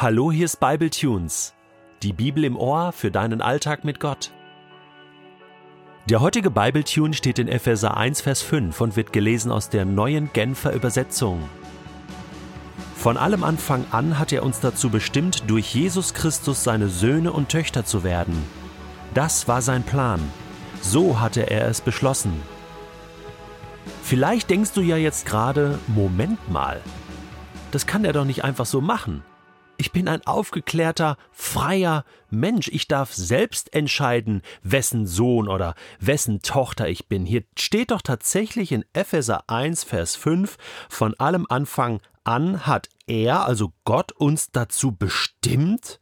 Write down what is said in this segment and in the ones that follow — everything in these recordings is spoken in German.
Hallo, hier ist Bible Tunes, die Bibel im Ohr für deinen Alltag mit Gott. Der heutige Bible Tune steht in Epheser 1, Vers 5 und wird gelesen aus der neuen Genfer Übersetzung. Von allem Anfang an hat er uns dazu bestimmt, durch Jesus Christus seine Söhne und Töchter zu werden. Das war sein Plan. So hatte er es beschlossen. Vielleicht denkst du ja jetzt gerade, Moment mal, das kann er doch nicht einfach so machen. Ich bin ein aufgeklärter, freier Mensch. Ich darf selbst entscheiden, wessen Sohn oder wessen Tochter ich bin. Hier steht doch tatsächlich in Epheser 1, Vers 5, von allem Anfang an hat er, also Gott, uns dazu bestimmt,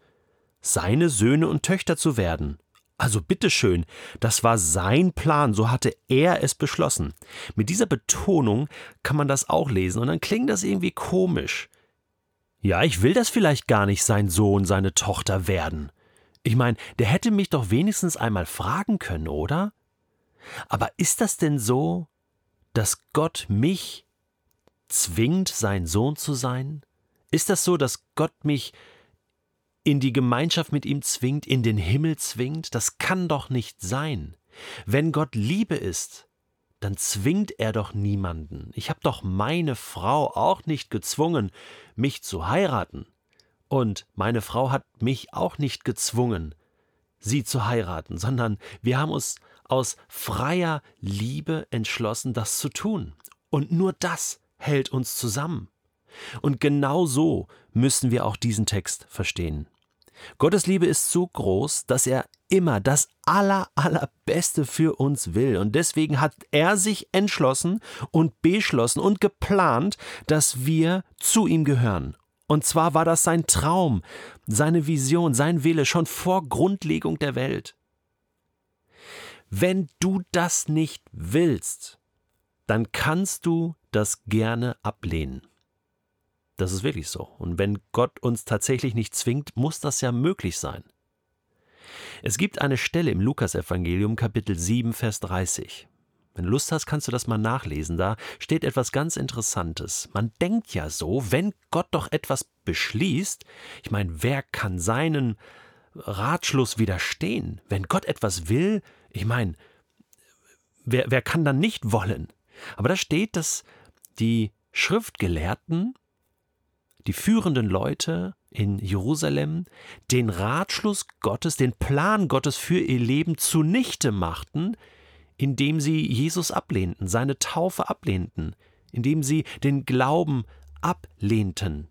seine Söhne und Töchter zu werden. Also bitteschön, das war sein Plan, so hatte er es beschlossen. Mit dieser Betonung kann man das auch lesen und dann klingt das irgendwie komisch. Ja, ich will das vielleicht gar nicht sein Sohn, seine Tochter werden. Ich meine, der hätte mich doch wenigstens einmal fragen können, oder? Aber ist das denn so, dass Gott mich zwingt, sein Sohn zu sein? Ist das so, dass Gott mich in die Gemeinschaft mit ihm zwingt, in den Himmel zwingt? Das kann doch nicht sein. Wenn Gott Liebe ist, dann zwingt er doch niemanden. Ich habe doch meine Frau auch nicht gezwungen, mich zu heiraten. Und meine Frau hat mich auch nicht gezwungen, sie zu heiraten, sondern wir haben uns aus freier Liebe entschlossen, das zu tun. Und nur das hält uns zusammen. Und genau so müssen wir auch diesen Text verstehen. Gottes Liebe ist so groß, dass er immer das aller, allerbeste für uns will. Und deswegen hat er sich entschlossen und beschlossen und geplant, dass wir zu ihm gehören. Und zwar war das sein Traum, seine Vision, sein Wille schon vor Grundlegung der Welt. Wenn du das nicht willst, dann kannst du das gerne ablehnen. Das ist wirklich so. Und wenn Gott uns tatsächlich nicht zwingt, muss das ja möglich sein. Es gibt eine Stelle im Lukasevangelium Kapitel 7 Vers 30. Wenn du Lust hast, kannst du das mal nachlesen. Da steht etwas ganz Interessantes. Man denkt ja so, wenn Gott doch etwas beschließt, ich meine, wer kann seinen Ratschluss widerstehen? Wenn Gott etwas will, ich meine, wer, wer kann dann nicht wollen? Aber da steht, dass die Schriftgelehrten die führenden Leute in Jerusalem den Ratschluss Gottes, den Plan Gottes für ihr Leben zunichte machten, indem sie Jesus ablehnten, seine Taufe ablehnten, indem sie den Glauben ablehnten.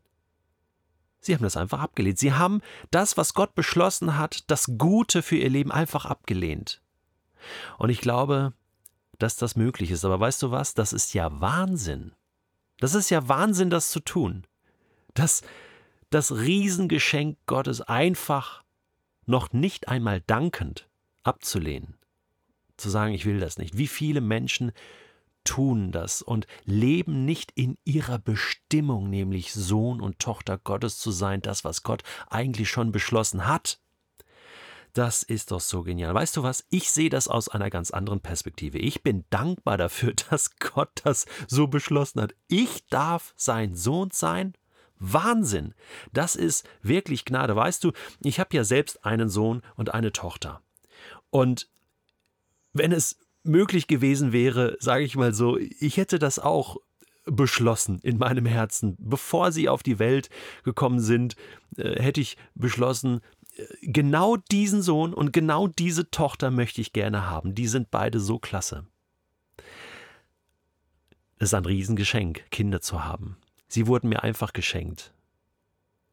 Sie haben das einfach abgelehnt. Sie haben das, was Gott beschlossen hat, das Gute für ihr Leben einfach abgelehnt. Und ich glaube, dass das möglich ist. Aber weißt du was? Das ist ja Wahnsinn. Das ist ja Wahnsinn, das zu tun das, das Riesengeschenk Gottes einfach noch nicht einmal dankend abzulehnen. Zu sagen, ich will das nicht. Wie viele Menschen tun das und leben nicht in ihrer Bestimmung, nämlich Sohn und Tochter Gottes zu sein, das, was Gott eigentlich schon beschlossen hat. Das ist doch so genial. Weißt du was? Ich sehe das aus einer ganz anderen Perspektive. Ich bin dankbar dafür, dass Gott das so beschlossen hat. Ich darf sein Sohn sein Wahnsinn. Das ist wirklich Gnade. Weißt du, ich habe ja selbst einen Sohn und eine Tochter. Und wenn es möglich gewesen wäre, sage ich mal so, ich hätte das auch beschlossen in meinem Herzen. Bevor sie auf die Welt gekommen sind, äh, hätte ich beschlossen, äh, genau diesen Sohn und genau diese Tochter möchte ich gerne haben. Die sind beide so klasse. Es ist ein Riesengeschenk, Kinder zu haben. Sie wurden mir einfach geschenkt.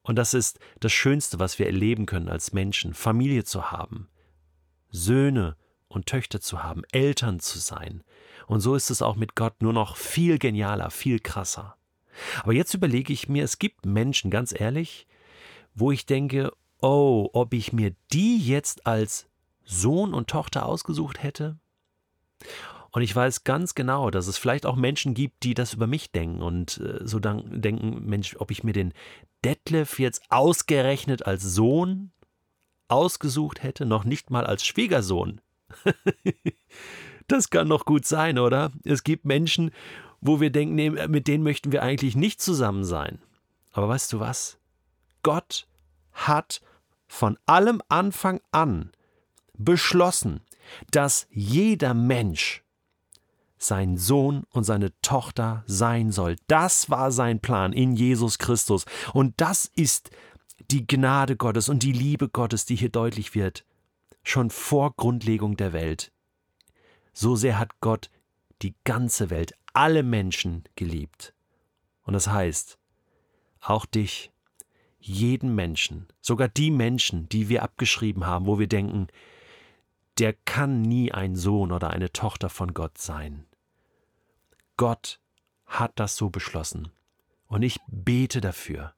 Und das ist das Schönste, was wir erleben können als Menschen, Familie zu haben, Söhne und Töchter zu haben, Eltern zu sein. Und so ist es auch mit Gott nur noch viel genialer, viel krasser. Aber jetzt überlege ich mir, es gibt Menschen, ganz ehrlich, wo ich denke, oh, ob ich mir die jetzt als Sohn und Tochter ausgesucht hätte? Und ich weiß ganz genau, dass es vielleicht auch Menschen gibt, die das über mich denken und äh, so denken, Mensch, ob ich mir den Detlef jetzt ausgerechnet als Sohn ausgesucht hätte, noch nicht mal als Schwiegersohn. das kann doch gut sein, oder? Es gibt Menschen, wo wir denken, mit denen möchten wir eigentlich nicht zusammen sein. Aber weißt du was? Gott hat von allem Anfang an beschlossen, dass jeder Mensch sein Sohn und seine Tochter sein soll. Das war sein Plan in Jesus Christus. Und das ist die Gnade Gottes und die Liebe Gottes, die hier deutlich wird, schon vor Grundlegung der Welt. So sehr hat Gott die ganze Welt, alle Menschen geliebt. Und das heißt, auch dich, jeden Menschen, sogar die Menschen, die wir abgeschrieben haben, wo wir denken, der kann nie ein Sohn oder eine Tochter von Gott sein. Gott hat das so beschlossen. Und ich bete dafür,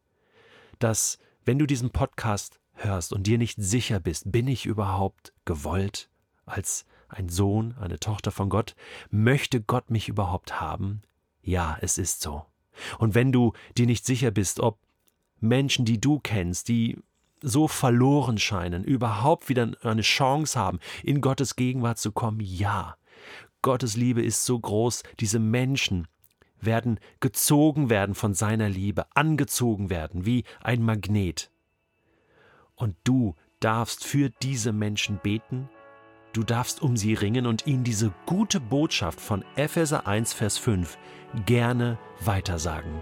dass, wenn du diesen Podcast hörst und dir nicht sicher bist, bin ich überhaupt gewollt als ein Sohn, eine Tochter von Gott? Möchte Gott mich überhaupt haben? Ja, es ist so. Und wenn du dir nicht sicher bist, ob Menschen, die du kennst, die so verloren scheinen, überhaupt wieder eine Chance haben, in Gottes Gegenwart zu kommen, ja. Gottes Liebe ist so groß, diese Menschen werden gezogen werden von seiner Liebe, angezogen werden wie ein Magnet. Und du darfst für diese Menschen beten, du darfst um sie ringen und ihnen diese gute Botschaft von Epheser 1, Vers 5 gerne weitersagen.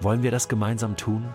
Wollen wir das gemeinsam tun?